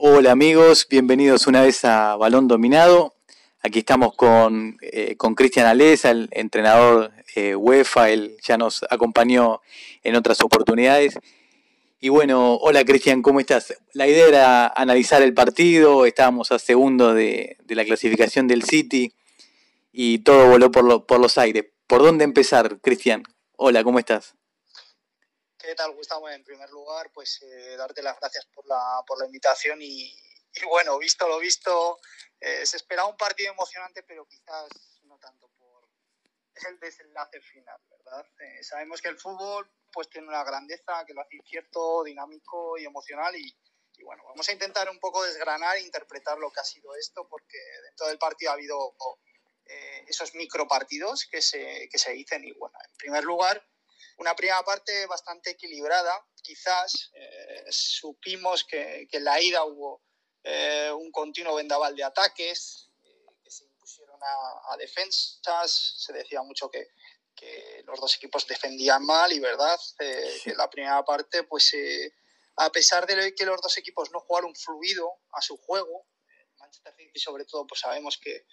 Hola amigos, bienvenidos una vez a Balón Dominado. Aquí estamos con, eh, Cristian Alesa, el entrenador eh, UEFA, él ya nos acompañó en otras oportunidades. Y bueno, hola Cristian, ¿cómo estás? La idea era analizar el partido, estábamos a segundo de, de la clasificación del City y todo voló por, por los aires. ¿Por dónde empezar, Cristian? Hola, ¿cómo estás? ¿Qué tal, Gustavo? En primer lugar, pues eh, darte las gracias por la, por la invitación y, y bueno, visto lo visto, eh, se esperaba un partido emocionante, pero quizás no tanto por el desenlace final, ¿verdad? Eh, sabemos que el fútbol pues tiene una grandeza que lo hace incierto, dinámico y emocional y, y, bueno, vamos a intentar un poco desgranar e interpretar lo que ha sido esto porque dentro del partido ha habido eh, esos micropartidos que se, que se dicen y bueno, en primer lugar una primera parte bastante equilibrada. Quizás eh, supimos que, que, en la ida hubo eh, un continuo vendaval de ataques eh, que se impusieron a, a, defensas. Se decía mucho que, que, los dos equipos defendían mal y verdad eh, que la primera parte, pues a pesar de que los dos equipos no jugaron fluido a su juego, Manchester City sobre todo, pues sabemos que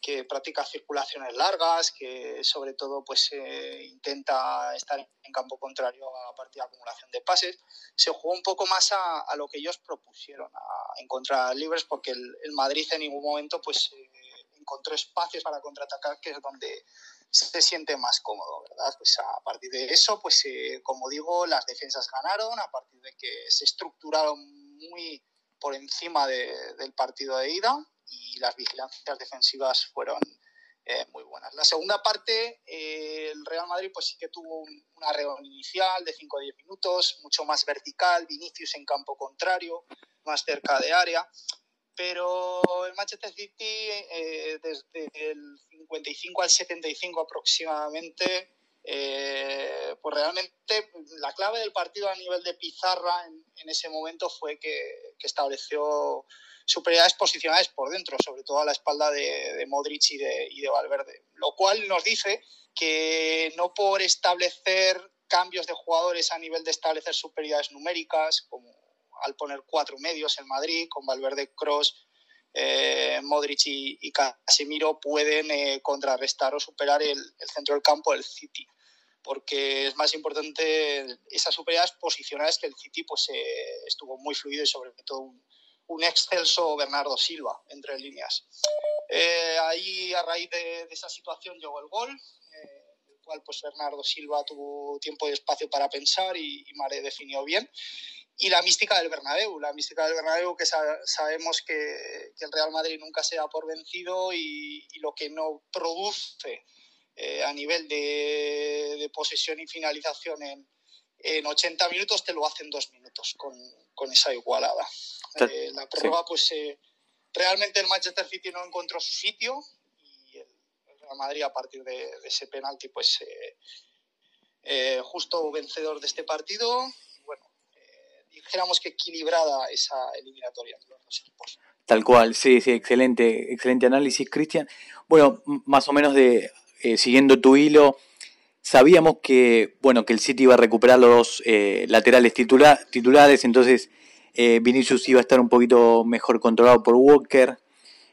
que practica circulaciones largas, que sobre todo pues eh, intenta estar en campo contrario a partir de acumulación de pases. Se jugó un poco más a, a lo que ellos propusieron, a encontrar libres, porque el, el Madrid en ningún momento pues eh, encontró espacios para contraatacar, que es donde se siente más cómodo, ¿verdad? Pues a partir de eso, pues eh, como digo, las defensas ganaron, a partir de que se estructuraron muy por encima de, del partido de ida, y las vigilancias defensivas fueron eh, muy buenas. La segunda parte, eh, el Real Madrid pues sí que tuvo un, una reunión inicial de 5 o 10 minutos, mucho más vertical, Vinicius en campo contrario, más cerca de área, pero el Manchester City eh, desde el 55 al 75 aproximadamente, eh, pues realmente la clave del partido a nivel de pizarra en, en ese momento fue que estableció superioridades posicionales por dentro, sobre todo a la espalda de, Modric y de, y de, Valverde. Lo cual nos dice que no por establecer cambios de jugadores a nivel de establecer superioridades numéricas, como al poner cuatro medios en Madrid, con Valverde, Cross, eh, Modric y, Casemiro, pueden eh, contrarrestar o superar el, el centro del campo del City porque es más importante esas superioridades posicionales que el City pues eh, estuvo muy fluido y sobre todo un, un excelso Bernardo Silva, entre líneas. Eh, ahí, a raíz de, de, esa situación, llegó el gol, eh, el cual pues Bernardo Silva tuvo tiempo y espacio para pensar y, y Mare definió bien. Y la mística del Bernabéu, la mística del Bernabéu que sa sabemos que, que, el Real Madrid nunca se da por vencido y, y lo que no produce eh, a nivel de, de, posesión y finalización en, en 80 minutos te lo hace en dos minutos con, con esa igualada. Eh, la prueba, sí. pues eh, realmente el Manchester City no encontró su sitio y el, Real Madrid a partir de, de ese penalti, pues eh, eh justo vencedor de este partido. Bueno, eh, dijéramos que equilibrada esa eliminatoria entre los dos equipos. Tal cual, sí, sí, excelente, excelente análisis, Cristian. Bueno, más o menos de siguiendo tu hilo, sabíamos que, bueno, que el City iba a recuperar los eh, laterales titula titulares, entonces eh, Vinicius iba a estar un poquito mejor controlado por Walker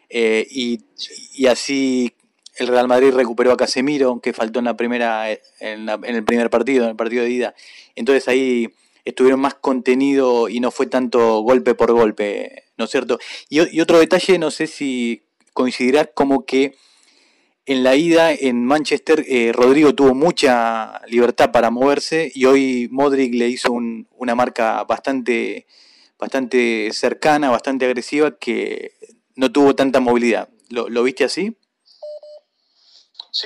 eh, y, y, así el Real Madrid recuperó a Casemiro, que faltó en la primera en, el primer partido, en el partido de ida. Entonces ahí estuvieron más contenido y no fue tanto golpe por golpe, ¿no es cierto? Y, y otro detalle, no sé si coincidirás como que en la ida en Manchester, eh, Rodrigo tuvo mucha libertad para moverse y hoy Modric le hizo un, una marca bastante, bastante cercana, bastante agresiva, que no tuvo tanta movilidad. ¿Lo, lo viste así?